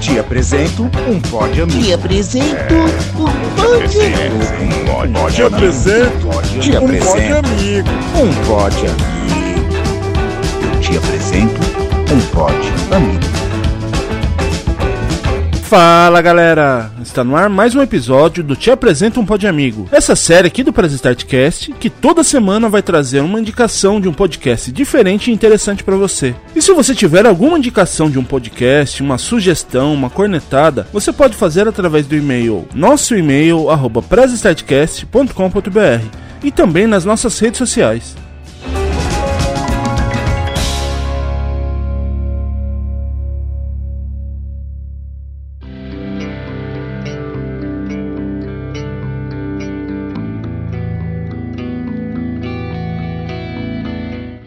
Te apresento um pod amigo. Te apresento um Um pod Te apresento Te um apresento amigo. um pod amigo. Eu te apresento um pod amigo. Fala galera, está no ar mais um episódio do Te Apresento um Pod Amigo. Essa série aqui do Press Startcast que toda semana vai trazer uma indicação de um podcast diferente e interessante para você. E se você tiver alguma indicação de um podcast, uma sugestão, uma cornetada, você pode fazer através do e-mail nosso e-mail arroba e também nas nossas redes sociais.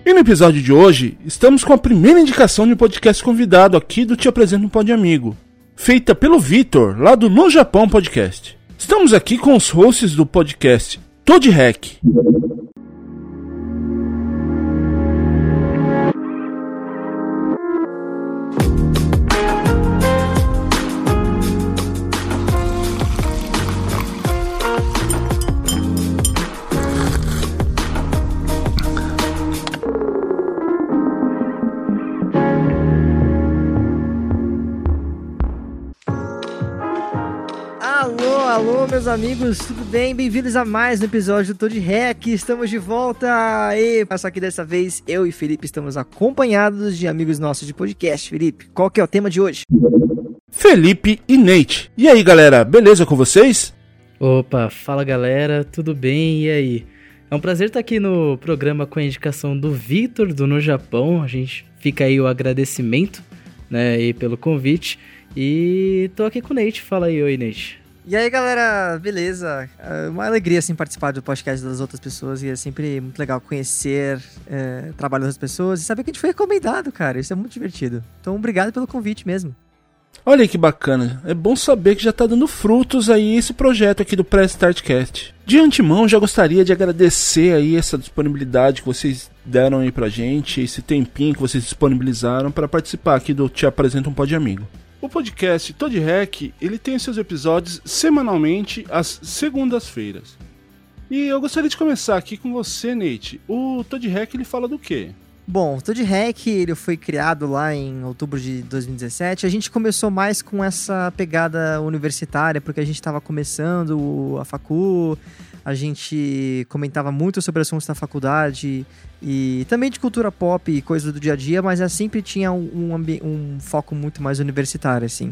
E no episódio de hoje, estamos com a primeira indicação de um podcast convidado aqui do Te Apresento um Pod Amigo, feita pelo Vitor, lá do No Japão Podcast. Estamos aqui com os hosts do podcast Todd Hack. Amigos, tudo bem? Bem-vindos a mais um episódio do Tô de Rec. Estamos de volta. E só que dessa vez eu e Felipe estamos acompanhados de amigos nossos de podcast. Felipe, qual que é o tema de hoje? Felipe e Nate. E aí galera, beleza com vocês? Opa, fala galera, tudo bem? E aí? É um prazer estar aqui no programa com a indicação do Vitor do No Japão. A gente fica aí o agradecimento, né, aí pelo convite. E tô aqui com o Nate. Fala aí, oi Nate. E aí, galera, beleza? É uma alegria, assim, participar do podcast das outras pessoas e é sempre muito legal conhecer é, trabalho das pessoas e saber que a gente foi recomendado, cara. Isso é muito divertido. Então, obrigado pelo convite mesmo. Olha que bacana. É bom saber que já tá dando frutos aí esse projeto aqui do Press Startcast. De antemão, já gostaria de agradecer aí essa disponibilidade que vocês deram aí pra gente, esse tempinho que vocês disponibilizaram para participar aqui do Te Apresento um Pod Amigo. O podcast Todd Hack, ele tem seus episódios semanalmente às segundas-feiras. E eu gostaria de começar aqui com você, Nate. O Todd Hack, ele fala do quê? Bom, o Toad Hack ele foi criado lá em outubro de 2017. A gente começou mais com essa pegada universitária, porque a gente estava começando a facu, a gente comentava muito sobre assuntos da faculdade e também de cultura pop e coisas do dia a dia, mas é, sempre tinha um, um um foco muito mais universitário, assim.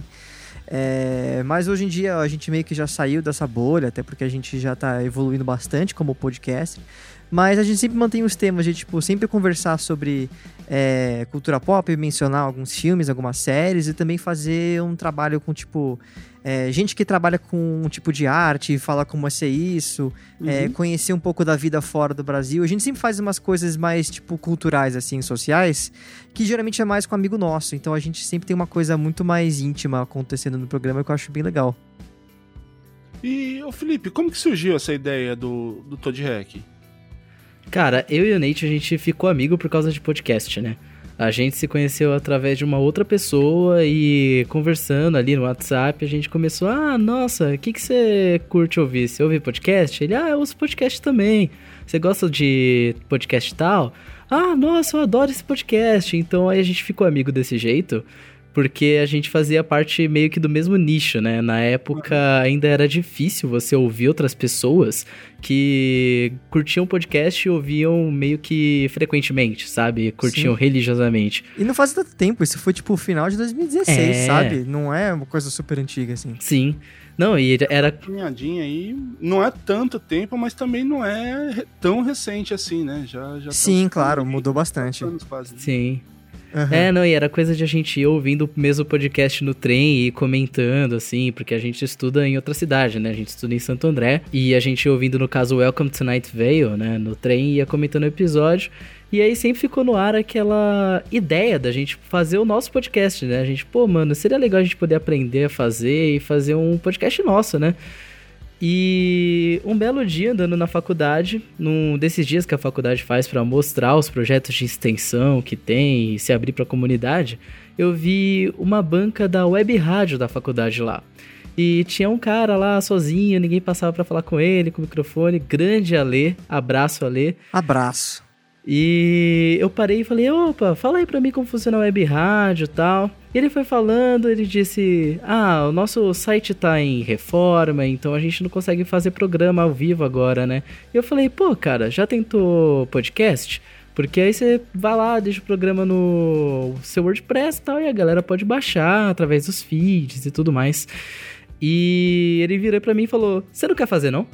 É, mas hoje em dia a gente meio que já saiu dessa bolha, até porque a gente já está evoluindo bastante como podcast. Mas a gente sempre mantém os temas de, tipo, sempre conversar sobre é, cultura pop, mencionar alguns filmes, algumas séries e também fazer um trabalho com, tipo, é, gente que trabalha com um tipo de arte, fala como é ser isso, é, conhecer um pouco da vida fora do Brasil. A gente sempre faz umas coisas mais, tipo, culturais, assim, sociais, que geralmente é mais com amigo nosso. Então a gente sempre tem uma coisa muito mais íntima acontecendo no programa que eu acho bem legal. E, ô Felipe, como que surgiu essa ideia do, do Todd Hack? Cara, eu e o Nate, a gente ficou amigo por causa de podcast, né? A gente se conheceu através de uma outra pessoa e conversando ali no WhatsApp, a gente começou, ah, nossa, o que, que você curte ouvir? Você ouve podcast? Ele, ah, eu ouço podcast também. Você gosta de podcast tal? Ah, nossa, eu adoro esse podcast. Então aí a gente ficou amigo desse jeito, porque a gente fazia parte meio que do mesmo nicho, né? Na época ainda era difícil você ouvir outras pessoas que curtiam podcast e ouviam meio que frequentemente, sabe? Curtiam Sim. religiosamente. E não faz tanto tempo, isso foi tipo o final de 2016, É. sabe? Não é uma coisa super antiga, assim. Sim. Não, e era. Caminhadinha aí, não é tanto tempo, mas também não é tão recente assim, né? Já, já Sim, tá- claro, mudou bastante. anos quase. Sim. Aham. É, não, e era coisa de a gente ir ouvindo o mesmo podcast no trem e comentando, assim, porque a gente estuda em outra cidade, né? A gente estuda em Santo André. E a gente ia ouvindo, no caso, Welcome to Night Vale, né? No trem, ia comentando o episódio. E aí sempre ficou no ar aquela ideia da gente fazer o nosso podcast, né? A gente, pô, mano, seria legal a gente poder aprender a fazer e fazer um podcast nosso, né? E um belo dia, andando na faculdade, num desses dias que a faculdade faz para mostrar os projetos de extensão que tem e se abrir para a comunidade, eu vi uma banca da web rádio da faculdade lá. E tinha um cara lá sozinho, ninguém passava para falar com ele, com o microfone. Grande Alê, abraço Alê. Abraço. E eu parei e falei, opa, fala aí pra mim como funciona a web rádio e tal. E ele foi falando, ele disse, ah, o nosso site tá em reforma, então a gente não consegue fazer programa ao vivo agora, né? E eu falei, pô, cara, já tentou podcast? Porque aí você vai lá, deixa o programa no seu WordPress e tal, e a galera pode baixar através dos feeds e tudo mais. E ele virou pra mim e falou: Você não quer fazer, não?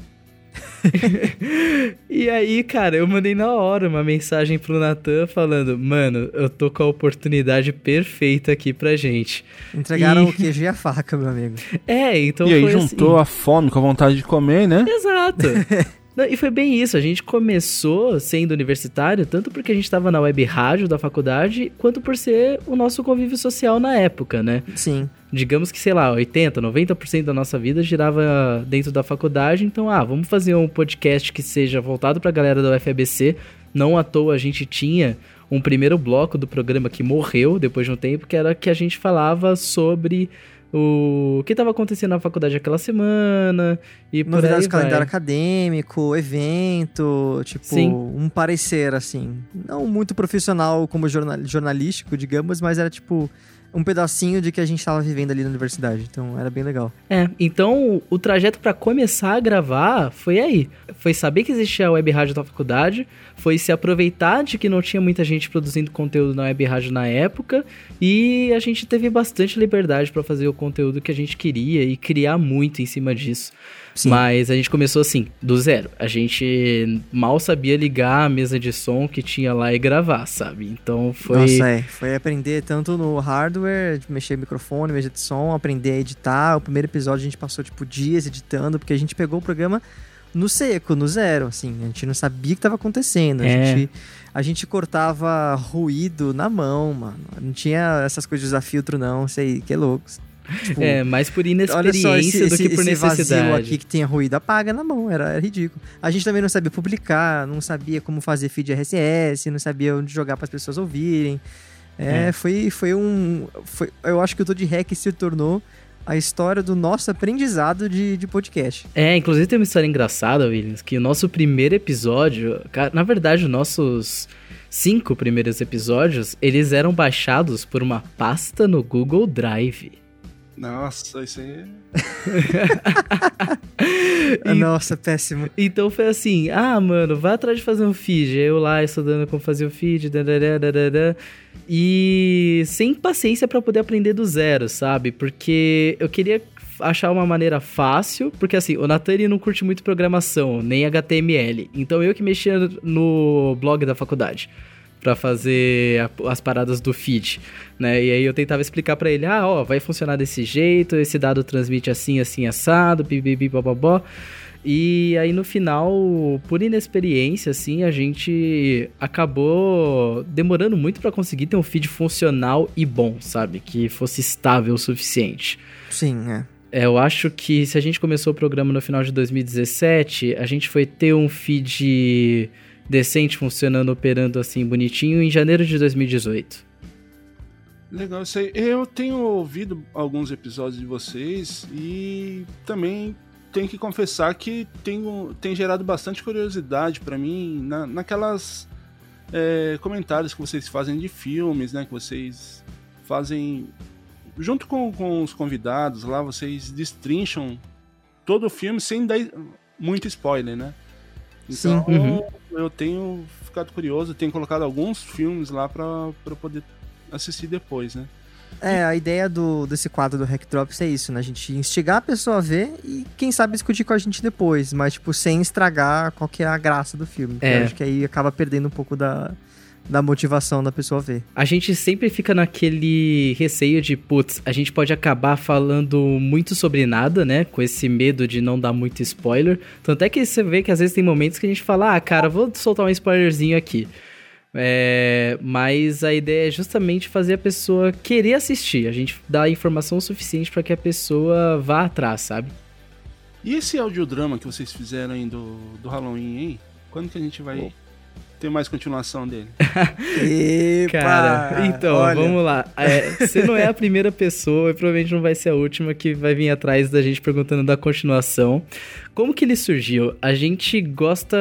e aí, cara, eu mandei na hora uma mensagem pro Natan falando: Mano, eu tô com a oportunidade perfeita aqui pra gente. Entregaram E- o queijo e a faca, meu amigo. É, então e aí foi juntou assim. a fome com a vontade de comer, né? Exato. Não, e foi bem isso, a gente começou sendo universitário, tanto porque a gente estava na web rádio da faculdade, quanto por ser o nosso convívio social na época, né? Sim. digamos que, sei lá, 80, 90% da nossa vida girava dentro da faculdade, então, ah, vamos fazer um podcast que seja voltado pra galera da UFABC. Não à toa a gente tinha um primeiro bloco do programa que morreu depois de um tempo, que era que a gente falava sobre o que estava acontecendo na faculdade aquela semana e por Novidades aí do calendário vai. acadêmico, evento, tipo, Sim. um parecer, assim. Não muito profissional como jornal, jornalístico, digamos, mas era tipo um pedacinho de que a gente tava vivendo ali na universidade. Então era bem legal. É, então o trajeto pra começar a gravar foi aí. Foi saber que existia a web rádio da faculdade, foi se aproveitar de que não tinha muita gente produzindo conteúdo na web rádio na época e a gente teve bastante liberdade pra fazer o conteúdo que a gente queria e criar muito em cima disso. Sim. Mas a gente começou assim, do zero. A gente mal sabia ligar a mesa de som que tinha lá e gravar, sabe? Então foi Nossa, é. Foi aprender tanto no hardware, mexer microfone, mexer de som, aprender a editar. O primeiro episódio a gente passou, tipo, dias editando, porque a gente pegou o programa no seco, no zero, assim. A gente não sabia o que estava acontecendo. A, É. gente, a gente cortava ruído na mão, mano. Não tinha essas coisas de usar filtro, não. Sei, que é louco. Tipo, é, mais por Olha inexperiência só, esse, do que por esse vazio necessidade. aqui que tinha ruído, apaga na mão, era, era ridículo. A gente também não sabia publicar, não sabia como fazer feed RSS, não sabia onde jogar para as pessoas ouvirem. É, É. Foi, foi um. Foi, eu acho que o Todo Hack se tornou a história do nosso aprendizado de, de podcast. É, inclusive tem uma história engraçada, Williams, que o nosso primeiro episódio, na verdade, os nossos cinco primeiros episódios, eles eram baixados por uma pasta no Google Drive. Nossa, isso aí. Ah, Nossa, péssimo. Então foi assim, ah, mano, vai atrás de fazer um feed. Eu lá estudando como fazer o feed, dadadá, dadadá, e sem paciência pra poder aprender do zero, sabe? Porque eu queria achar uma maneira fácil, porque assim, o Natan ele não curte muito programação, nem HTML. Então eu que mexia no blog da faculdade pra fazer a- as paradas do feed, né? E aí eu tentava explicar pra ele, ah, ó, vai funcionar desse jeito, esse dado transmite assim, assim, assado, bibibi, bababó. E aí no final, por inexperiência, assim, a gente acabou demorando muito pra conseguir ter um feed funcional e bom, sabe? Que fosse estável o suficiente. Sim, é. É, eu acho que se a gente começou o programa no final de 2017, a gente foi ter um feed decente funcionando, operando assim bonitinho em janeiro de 2018. Legal isso aí. Eu tenho ouvido alguns episódios de vocês e também tenho que confessar que tenho, tem gerado bastante curiosidade pra mim na, naquelas é, comentários que vocês fazem de filmes, né? Que vocês fazem junto com, com os convidados lá, vocês destrincham todo o filme sem dar muito spoiler, né? Então Sim. Uhum. eu tenho ficado curioso, tenho colocado alguns filmes lá pra, pra poder assistir depois, né? É, a ideia do, desse quadro do Hack Drops é isso, né? A gente instigar a pessoa a ver e, quem sabe, discutir com a gente depois, mas, tipo, sem estragar qual que é a graça do filme. É. Eu acho que aí acaba perdendo um pouco da, da motivação da pessoa ver. A gente sempre fica naquele receio de, putz, a gente pode acabar falando muito sobre nada, né? Com esse medo de não dar muito spoiler. Tanto é que você vê que às vezes tem momentos que a gente fala, ah, cara, vou soltar um spoilerzinho aqui. É, mas a ideia é justamente fazer a pessoa querer assistir. A gente dá informação suficiente para que a pessoa vá atrás, sabe? E esse audiodrama que vocês fizeram aí do, do Halloween, hein? Quando que a gente vai ter mais continuação dele? Epa, Cara, então, olha. vamos lá. É, você não é a primeira pessoa e provavelmente não vai ser a última que vai vir atrás da gente perguntando da continuação. Como que ele surgiu? A gente gosta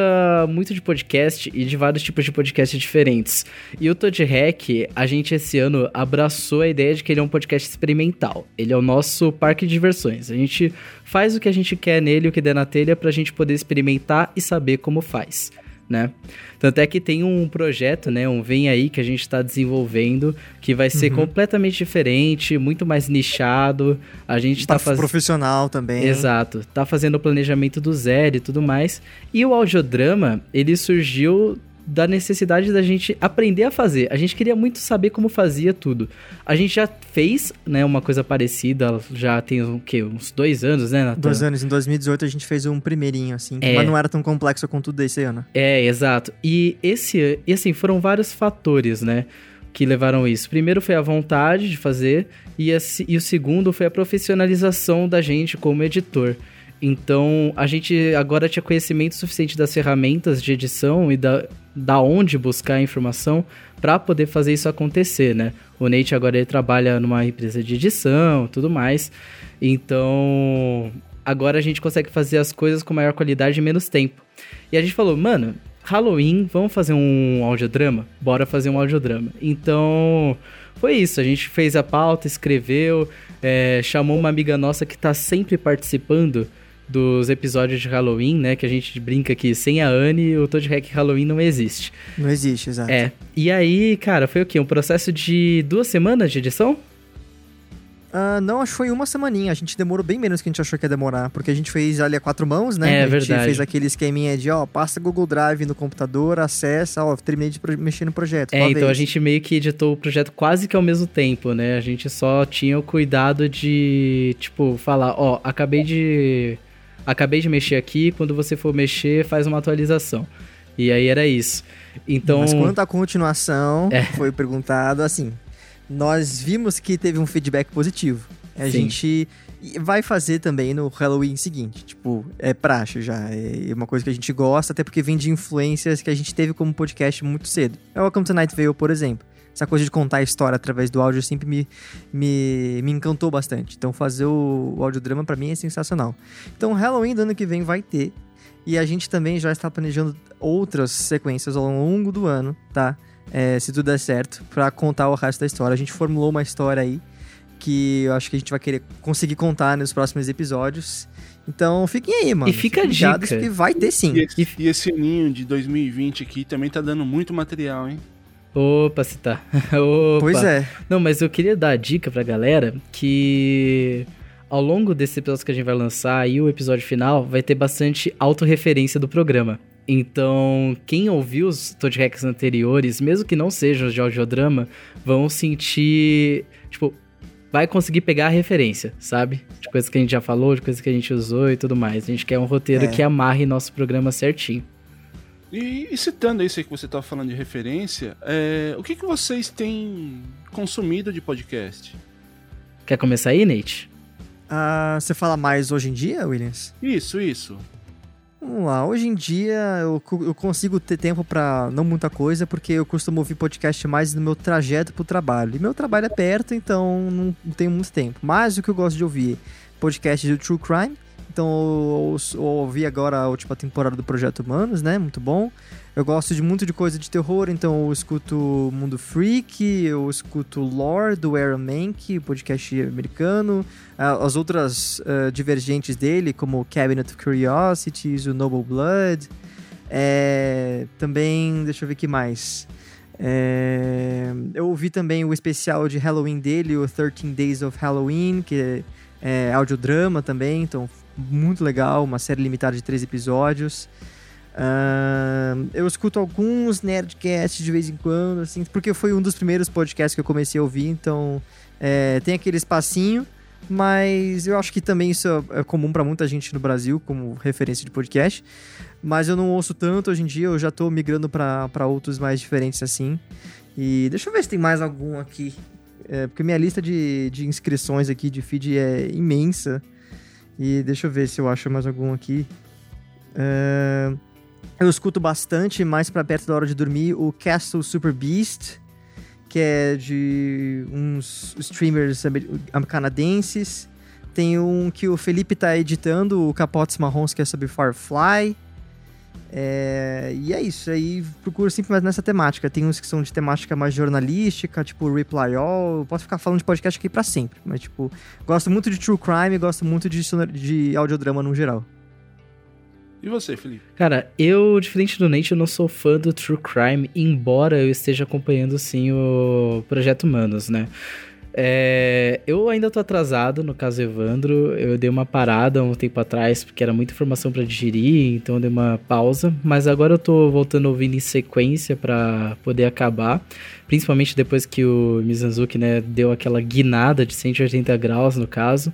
muito de podcast e de vários tipos de podcast diferentes. E o Todd Hack, a gente esse ano abraçou a ideia de que ele é um podcast experimental. Ele é o nosso parque de diversões. A gente faz o que a gente quer nele, o que der na telha, pra gente poder experimentar e saber como faz né? Tanto é que tem um projeto, né, um Vem Aí que a gente está desenvolvendo, que vai ser Uhum. completamente diferente, muito mais nichado. A gente está Tá fazendo profissional também. Exato. Tá fazendo o planejamento do zero e tudo mais. E o audiodrama, ele surgiu da necessidade da gente aprender a fazer. A gente queria muito saber como fazia tudo. A gente já fez, né, uma coisa parecida, já tem o quê? Uns dois anos, né, Natan? Dois anos, em 2018 a gente fez um primeirinho, assim, É. mas não era tão complexo quanto o desse ano. É, exato. E esse, e assim, foram vários fatores, né, que levaram isso. Primeiro foi a vontade de fazer e, esse- e o segundo foi a profissionalização da gente como editor. Então, a gente agora tinha conhecimento suficiente das ferramentas de edição e da, da onde buscar a informação para poder fazer isso acontecer, né? O Nate agora ele trabalha numa empresa de edição, tudo mais. Então, agora a gente consegue fazer as coisas com maior qualidade em menos tempo. E a gente falou, mano, Halloween, vamos fazer um audiodrama? Bora fazer um audiodrama. Então, foi isso. A gente fez a pauta, escreveu, é, chamou uma amiga nossa que tá sempre participando dos episódios de Halloween, né? Que a gente brinca que sem a Anne, o Toad Hack Halloween não existe. Não existe, exato. É. E aí, cara, foi o quê? Um processo de duas semanas de edição? Ah, não, acho que foi uma semaninha. A gente demorou bem menos que a gente achou que ia demorar. Porque a gente fez ali a quatro mãos, né? É a gente verdade. fez aquele esqueminha de, ó, passa Google Drive no computador, acessa, ó, terminei de mexer no projeto. É, então a vez? gente meio que editou o projeto quase que ao mesmo tempo, né? A gente só tinha o cuidado de, tipo, falar, ó, acabei de acabei de mexer aqui, quando você for mexer, faz uma atualização. E aí era isso. Então, Mas quanto à continuação, É. foi perguntado assim. Nós vimos que teve um feedback positivo. A Sim. gente vai fazer também no Halloween seguinte. Tipo, é praxe já. É uma coisa que a gente gosta, até porque vem de influências que a gente teve como podcast muito cedo. É o Welcome to Night Vale, por exemplo. Essa coisa de contar a história através do áudio sempre me, me, me encantou bastante. Então fazer o, o audiodrama pra mim é sensacional. Então Halloween do ano que vem vai ter. E a gente também já está planejando outras sequências ao longo do ano, tá? É, se tudo der certo, pra contar o resto da história. A gente formulou uma história aí que eu acho que a gente vai querer conseguir contar nos próximos episódios. Então fiquem aí, mano. E fica Fiquem dica. que vai ter sim. E esse, e esse aninho de 2020 aqui também tá dando muito material, hein? Opa, se tá. opa. Pois é. Não, mas eu queria dar a dica pra galera que ao longo desse episódio que a gente vai lançar e o episódio final vai ter bastante autorreferência do programa. Então, quem ouviu os Toad Hacks anteriores, mesmo que não sejam os de audiodrama, vão sentir, tipo, vai conseguir pegar a referência, sabe? De coisas que a gente já falou, de coisas que a gente usou e tudo mais. A gente quer um roteiro É. que amarre nosso programa certinho. E, e citando isso aí que você tava falando de referência, é, o que, que vocês têm consumido de podcast? Quer começar aí, Nate? Ah, você fala mais hoje em dia, Williams? Isso, isso. Vamos lá, hoje em dia eu, eu consigo ter tempo pra não muita coisa, porque eu costumo ouvir podcast mais no meu trajeto pro trabalho. E meu trabalho é perto, então não, não tenho muito tempo. Mas o que eu gosto de ouvir, podcast do True Crime. Então eu, ouvi agora a última temporada do Projeto Humanos, né? Muito bom. Eu gosto de muito de coisa de terror, então eu escuto Mundo Freak, eu escuto Lore do Aaron Mank, podcast americano, as outras ah, divergentes dele, como Cabinet of Curiosities, o Noble Blood. É, também, deixa eu ver o que mais. É, eu ouvi também o especial de Halloween dele, o 13 Days of Halloween, que é, é audiodrama também, então muito legal, uma série limitada de três episódios. Ahn, eu escuto alguns nerdcasts de vez em quando, assim, porque foi um dos primeiros podcasts que eu comecei a ouvir, então é, tem aquele espacinho, mas eu acho que também isso é é comum pra muita gente no Brasil, como referência de podcast. Mas eu não ouço tanto hoje em dia, eu já tô migrando pra outros mais diferentes assim. E deixa eu ver se tem mais algum aqui. É, porque minha lista de, de inscrições aqui de feed é imensa. E deixa eu ver se eu acho mais algum aqui. É, Eu escuto bastante, mais pra perto da hora de dormir, o Castle Super Beast, que é de uns streamers amer- canadenses. Tem um que o Felipe tá editando, o Capotes Marrons, que é sobre Firefly. É, e é isso, aí procuro sempre mais nessa temática. Tem uns que são de temática mais jornalística, tipo Reply All. Eu posso ficar falando de podcast aqui pra sempre, mas tipo, gosto muito de true crime, gosto muito de, de audiodrama no geral. E você, Felipe? Cara, eu, diferente do Nate, eu não sou fã do True Crime, embora eu esteja acompanhando, sim, o Projeto Humanos, né? É, eu ainda tô atrasado, no caso Evandro, eu dei uma parada um tempo atrás, porque era muita informação pra digerir, então eu dei uma pausa, mas agora eu tô voltando ouvir em sequência pra poder acabar, principalmente depois que o Mizanzuki, né, deu aquela guinada de 180 graus, no caso.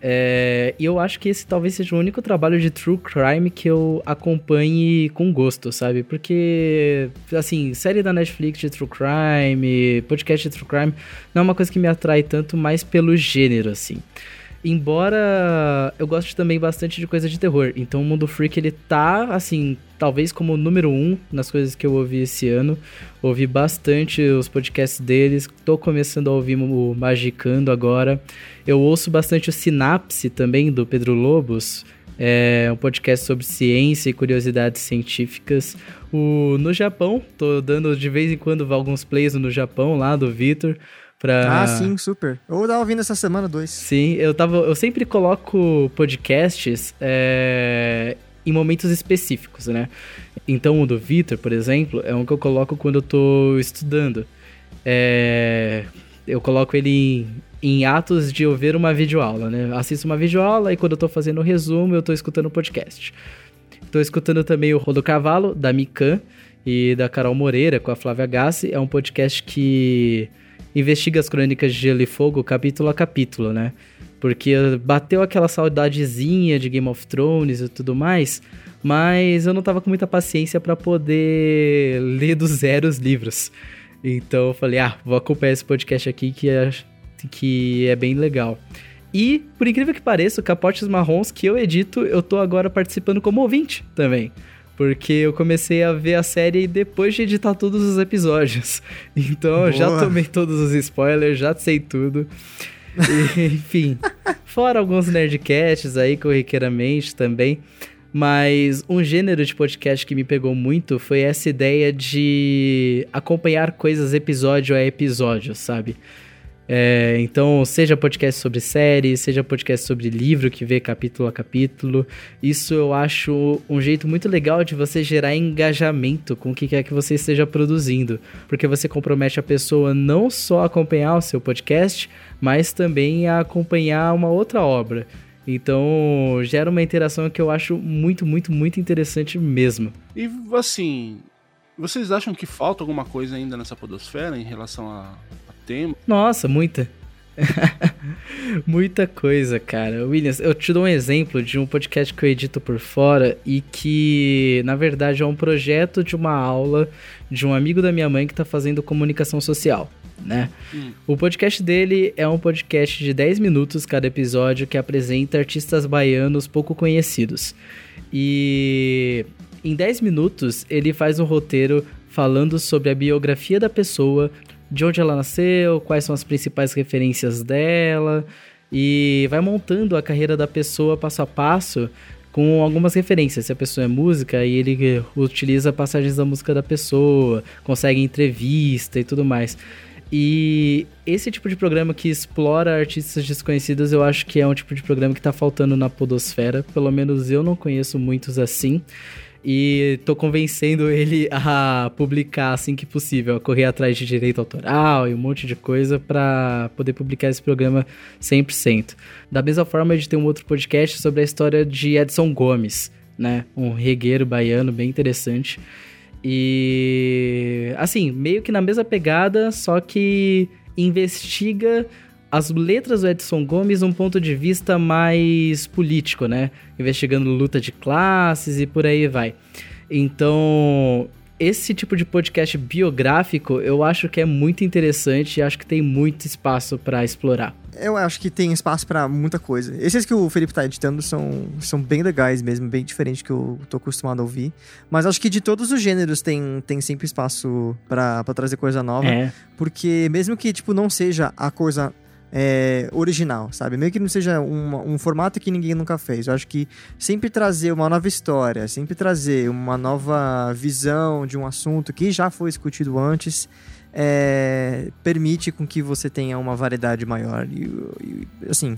É, e eu acho que esse talvez seja o único trabalho de true crime que eu acompanhe com gosto, sabe? Porque, assim, série da Netflix de true crime, podcast de true crime, não é uma coisa que me atrai tanto mais pelo gênero, assim. Embora eu goste também bastante de coisa de terror. Então o Mundo Freak, ele tá, assim, talvez como número um nas coisas que eu ouvi esse ano. Ouvi bastante os podcasts deles. Tô começando a ouvir o Magicando agora. Eu ouço bastante o Sinapse também, do Pedro Lobos. É um podcast sobre ciência e curiosidades científicas. O No Japão, tô dando de vez em quando alguns plays no Japão, lá do Vitor. Pra... Ah, sim, super. Eu tava ouvindo essa semana dois. Sim, eu tava. Eu sempre coloco podcasts é, em momentos específicos, né? Então o do Vitor, por exemplo, é um que eu coloco quando eu tô estudando. É, eu coloco ele em, em atos de eu ver uma videoaula, né? Assisto uma videoaula e quando eu tô fazendo o resumo, eu tô escutando o podcast. Tô escutando também o Rodo Cavalo, da Mikan e da Carol Moreira, com a Flávia Gassi. É um podcast que investiga as crônicas de Gelo e Fogo capítulo a capítulo, né? Porque bateu aquela saudadezinha de Game of Thrones e tudo mais, mas eu não tava com muita paciência para poder ler do zero os livros. Então eu falei, ah, vou acompanhar esse podcast aqui que é, que é bem legal. E, por incrível que pareça, o Capotes Marrons que eu edito, eu tô agora participando como ouvinte também. Porque eu comecei a ver a série depois de editar todos os episódios. Então eu já Boa. tomei todos os spoilers, já sei tudo. E, enfim, fora alguns nerdcasts aí corriqueiramente também. Mas um gênero de podcast que me pegou muito foi essa ideia de acompanhar coisas episódio a episódio, sabe? É, então, seja podcast sobre série, seja podcast sobre livro que vê capítulo a capítulo, isso eu acho um jeito muito legal de você gerar engajamento com o que quer que você esteja produzindo, porque você compromete a pessoa não só a acompanhar o seu podcast, mas também a acompanhar uma outra obra. Então, gera uma interação que eu acho muito, muito, muito interessante mesmo. E assim, vocês acham que falta alguma coisa ainda nessa podosfera em relação a tema? Nossa, muita. Muita coisa, cara. Williams, eu te dou um exemplo de um podcast que eu edito por fora e que, na verdade, é um projeto de uma aula de um amigo da minha mãe que tá fazendo comunicação social, né? Hum. O podcast dele é um podcast de 10 minutos cada episódio que apresenta artistas baianos pouco conhecidos. E em 10 minutos ele faz um roteiro falando sobre a biografia da pessoa, de onde ela nasceu, quais são as principais referências dela e vai montando a carreira da pessoa passo a passo com algumas referências. Se a pessoa é música, aí ele utiliza passagens da música da pessoa, consegue entrevista e tudo mais. E esse tipo de programa que explora artistas desconhecidos, eu acho que é um tipo de programa que tá faltando na podosfera. Pelo menos eu não conheço muitos assim. E tô convencendo ele a publicar assim que possível, a correr atrás de direito autoral e um monte de coisa pra poder publicar esse programa 100%. Da mesma forma, de ter um outro podcast sobre a história de Edson Gomes, né? Um regueiro baiano bem interessante. E assim, meio que na mesma pegada, só que investiga as letras do Edson Gomes num ponto de vista mais político, né? Investigando luta de classes e por aí vai. Então, esse tipo de podcast biográfico eu acho que é muito interessante e acho que tem muito espaço para explorar. eu acho que tem espaço pra muita coisa. Esses que o Felipe tá editando são, são bem legais mesmo, bem diferentes que eu tô acostumado a ouvir. Mas acho que de todos os gêneros tem, tem sempre espaço pra, pra trazer coisa nova. É. Porque mesmo que, tipo, não seja a coisa é, original, sabe? Meio que não seja um, um formato que ninguém nunca fez. Eu acho que sempre trazer uma nova história, sempre trazer uma nova visão de um assunto que já foi discutido antes, é, permite com que você tenha uma variedade maior. E, e, assim,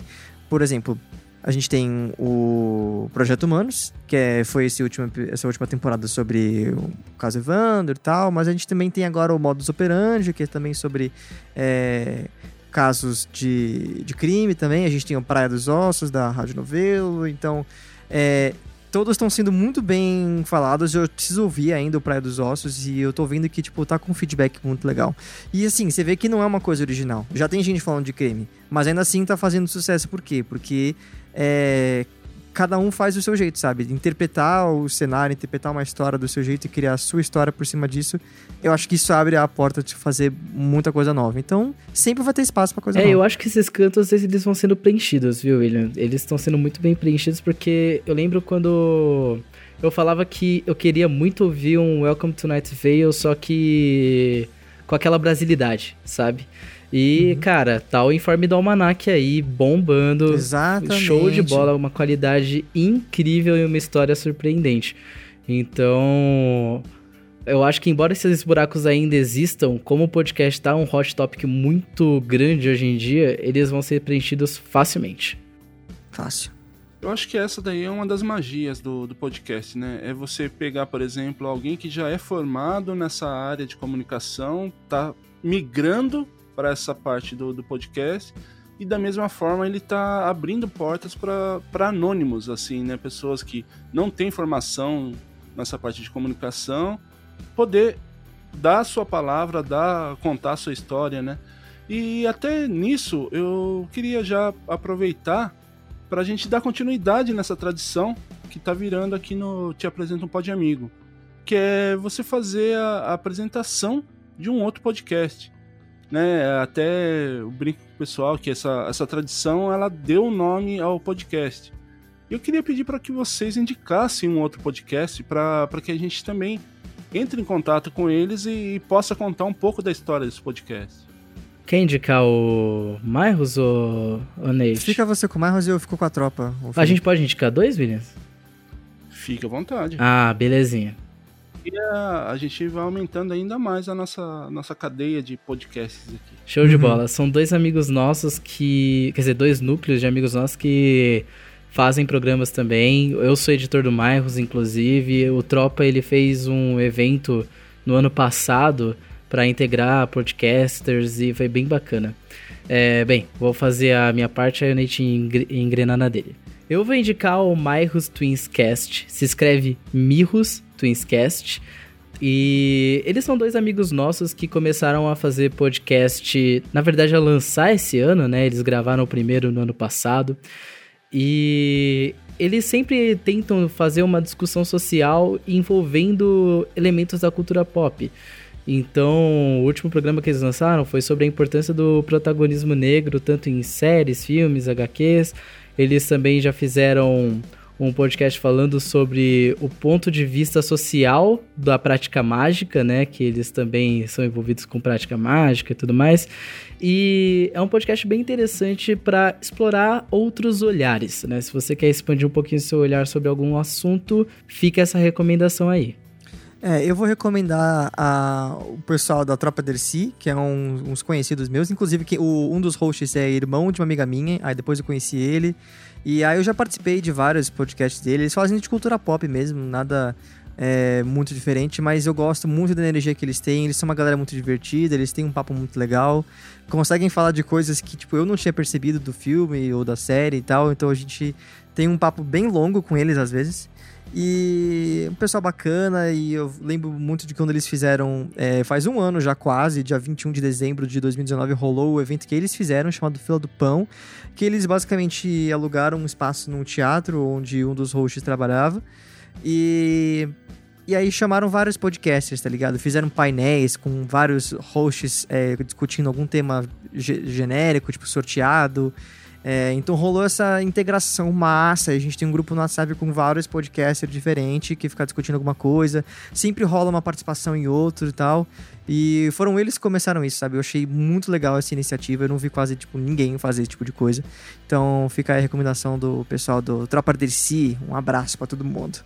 por exemplo, a gente tem o Projeto Humanos, que é, foi esse último, essa última temporada sobre o caso Evander e tal, mas a gente também tem agora o Modus Operandi, que é também sobre é, casos de, de crime também. A gente tem o Praia dos Ossos, da Rádio Novelo, então... É, todos estão sendo muito bem falados. Eu preciso ouvir ainda o Praia dos Ossos e eu tô vendo que, tipo, tá com um feedback muito legal. E assim, você vê que não é uma coisa original. Já tem gente falando de crime, mas ainda assim tá fazendo sucesso. Por quê? Porque é, cada um faz do seu jeito, sabe? Interpretar o cenário, interpretar uma história do seu jeito e criar a sua história por cima disso, eu acho que isso abre a porta de fazer muita coisa nova. Então, sempre vai ter espaço para coisa É, nova. eu acho que esses cantos eles vão sendo preenchidos, viu, William? Eles estão sendo muito bem preenchidos porque eu lembro quando eu falava que eu queria muito ouvir um Welcome to Night Vale, só que com aquela brasilidade, sabe? E, cara, tá o informe do Almanac aí bombando. Exatamente. Show de bola, uma qualidade incrível e uma história surpreendente. Então, eu acho que embora esses buracos ainda existam, como o podcast tá um hot topic muito grande hoje em dia, eles vão ser preenchidos facilmente. Fácil. Eu acho que essa daí é uma das magias do, do podcast, né? É você pegar, por exemplo, alguém que já é formado nessa área de comunicação, tá migrando para essa parte do, do podcast e da mesma forma ele tá abrindo portas para anônimos, assim, né? Pessoas que não têm formação nessa parte de comunicação, poder dar a sua palavra, dar, contar a sua história, né? E até nisso eu queria já aproveitar para a gente dar continuidade nessa tradição que está virando aqui no Te Apresento um Pod Amigo, que é você fazer a, a apresentação de um outro podcast. Né? Até eu brinco com o pessoal que essa, essa tradição ela deu nome ao podcast. Eu queria pedir para que vocês indicassem um outro podcast para que a gente também entre em contato com eles e, e possa contar um pouco da história desse podcast. Quer indicar o Marros ou o Nate? Fica você com o Marros e eu fico com a tropa. o A gente pode indicar dois, Williams? Fique à vontade. Ah, belezinha. E a, gente vai aumentando ainda mais a nossa, nossa cadeia de podcasts aqui. Show de Uhum. bola. São dois amigos nossos que. Quer dizer, dois núcleos de amigos nossos que fazem programas também. Eu sou editor do Marros, inclusive. O Tropa ele fez um evento no ano passado para integrar podcasters e foi bem bacana. É, bem, vou fazer a minha parte, aí o Nate engre- engrenar na dele. Eu vou indicar o Mirros Twinscast. Se escreve Mirros Twinscast. E eles são dois amigos nossos que começaram a fazer podcast, na verdade, a lançar esse ano, né? Eles gravaram o primeiro no ano passado. E eles sempre tentam fazer uma discussão social envolvendo elementos da cultura pop. Então, o último programa que eles lançaram foi sobre a importância do protagonismo negro, tanto em séries, filmes, HQs. Eles também já fizeram um podcast falando sobre o ponto de vista social da prática mágica, né? Que eles também são envolvidos com prática mágica e tudo mais. E é um podcast bem interessante para explorar outros olhares, né? Se você quer expandir um pouquinho seu olhar sobre algum assunto, fica essa recomendação aí. É, eu vou recomendar a, o pessoal da Tropa Dercy, que é um- uns conhecidos meus. Inclusive, que o- um dos hosts é irmão de uma amiga minha, aí depois eu conheci ele. E aí eu já participei de vários podcasts dele. Eles fazem de cultura pop mesmo, nada é, muito diferente, mas eu gosto muito da energia que eles têm. Eles são uma galera muito divertida, eles têm um papo muito legal. Conseguem falar de coisas que, tipo, eu não tinha percebido do filme ou da série e tal. Então a gente tem um papo bem longo com eles às vezes. E um pessoal bacana, e eu lembro muito de quando eles fizeram, é, faz um ano já quase, dia 21 de dezembro de 2019, rolou o evento que eles fizeram, chamado Fila do Pão, que eles basicamente alugaram um espaço num teatro onde um dos hosts trabalhava, e, E aí chamaram vários podcasters, tá ligado? Fizeram painéis com vários hosts é, discutindo algum tema genérico, tipo sorteado. É, então rolou essa integração massa. A gente tem um grupo no WhatsApp com vários podcasters diferentes que fica discutindo alguma coisa. Sempre rola uma participação em outro e tal. E foram eles que começaram isso, sabe? Eu achei muito legal essa iniciativa. Eu não vi quase tipo, ninguém fazer esse tipo de coisa. Então fica aí a recomendação do pessoal do Tropa Si. Um abraço para todo mundo.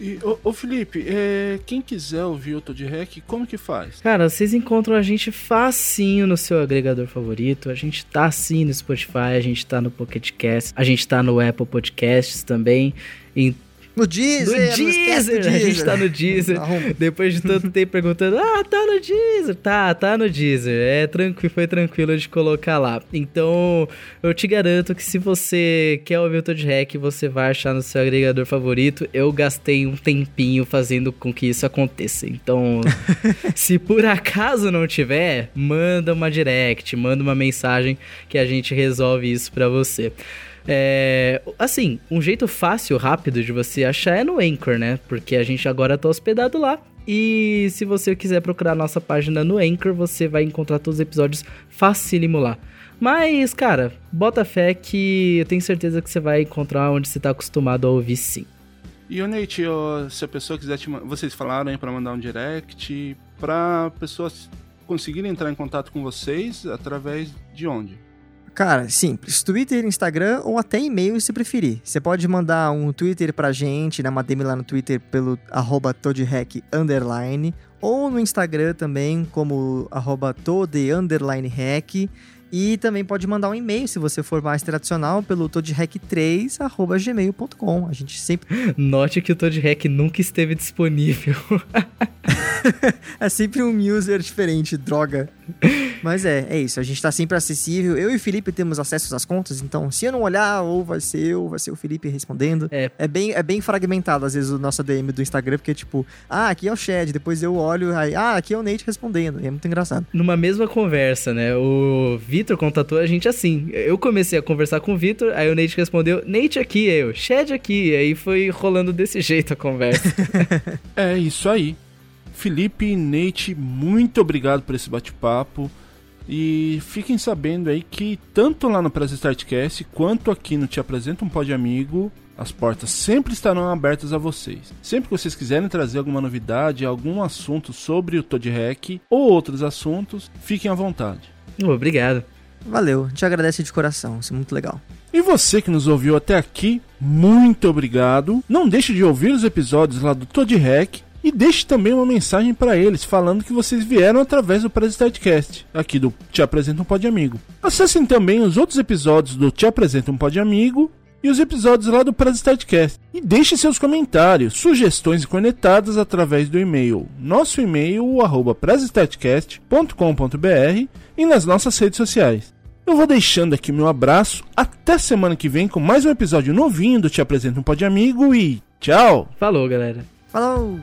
E, ô, ô Felipe, é, quem quiser ouvir o Todd Hack, como que faz? Cara, vocês encontram a gente facinho no seu agregador favorito. A gente tá sim no Spotify, a gente tá no Pocket Cast, a gente tá no Apple Podcasts também. Então no Deezer, no Deezer. A gente tá no Deezer. Depois de tanto tempo perguntando, ah, tá no Deezer. Tá, tá no Deezer. É tranquilo, foi tranquilo de colocar lá. Então, eu te garanto que se você quer ouvir o Toad Hack, você vai achar no seu agregador favorito. Eu gastei um tempinho fazendo com que isso aconteça. Então, se por acaso não tiver, manda uma direct, manda uma mensagem que a gente resolve isso para você. É, assim, um jeito fácil, rápido de você achar é no Anchor, né? Porque a gente agora tá hospedado lá. E se você quiser procurar nossa página no Anchor, você vai encontrar todos os episódios facílimo lá. Mas, cara, bota fé que eu tenho certeza que você vai encontrar onde você tá acostumado a ouvir sim. E o Nate, se a pessoa quiser te Vocês falaram pra mandar um direct, pra pessoas conseguirem entrar em contato com vocês através de onde? Cara, simples. Twitter, Instagram ou até e-mail se preferir. Você pode mandar um Twitter pra gente, né? Uma DM lá no Twitter pelo arroba toadhack underline. Ou no Instagram também, como arroba tode underline hack. E também pode mandar um e-mail, se você for mais tradicional, pelo toadhack3.gmail.com. A gente sempre. Note que o Toadhack nunca esteve disponível. é sempre um user diferente, droga. Mas é, é isso. A gente tá sempre acessível. Eu e o Felipe temos acesso às contas, então se eu não olhar, ou vai ser eu, ou vai ser o Felipe respondendo. É, é, bem, é bem fragmentado, às vezes, o nosso DM do Instagram, porque, tipo, ah, aqui é o Shed, depois eu olho, aí, ah, aqui é o Nate respondendo. E é muito engraçado. Numa mesma conversa, né? O Vitor contatou a gente assim. Eu comecei a conversar com o Vitor, aí o Nate respondeu, Nate aqui, eu, Shed aqui. Aí foi rolando desse jeito a conversa. é isso aí. Felipe e Nate, muito obrigado por esse bate-papo. E fiquem sabendo aí que tanto lá no Press Startcast quanto aqui no Te Apresenta um Pod Amigo, as portas sempre estarão abertas a vocês. Sempre que vocês quiserem trazer alguma novidade, algum assunto sobre o Todd Hack ou outros assuntos, fiquem à vontade. Obrigado. Valeu, te agradeço de coração, isso é muito legal. E você que nos ouviu até aqui, muito obrigado. Não deixe de ouvir os episódios lá do Todd Hack e deixe também uma mensagem para eles falando que vocês vieram através do Presidentcast, aqui do Te Apresenta um Pod Amigo. Acessem também os outros episódios do Te Apresenta um Pod Amigo e os episódios lá do Presidentcast. E deixe seus comentários, sugestões e conectadas através do e-mail. Nosso e-mail, arroba e nas nossas redes sociais. Eu vou deixando aqui meu abraço. Até semana que vem com mais um episódio novinho do Te Apresenta um Pod Amigo e tchau! Falou, galera! Falou!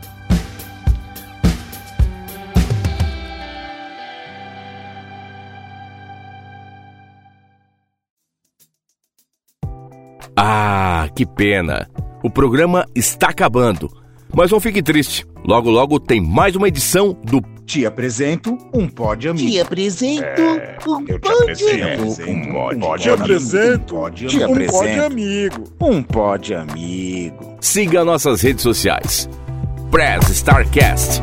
Ah, que pena! O programa está acabando. Mas não fique triste. Logo, logo tem mais uma edição do Te Apresento um Pod Amigo. Te apresento é, um Pod Amigo. Um Pod Te apresento um Pod Amigo. Um Pod Amigo. Siga nossas redes sociais. Press Starcast.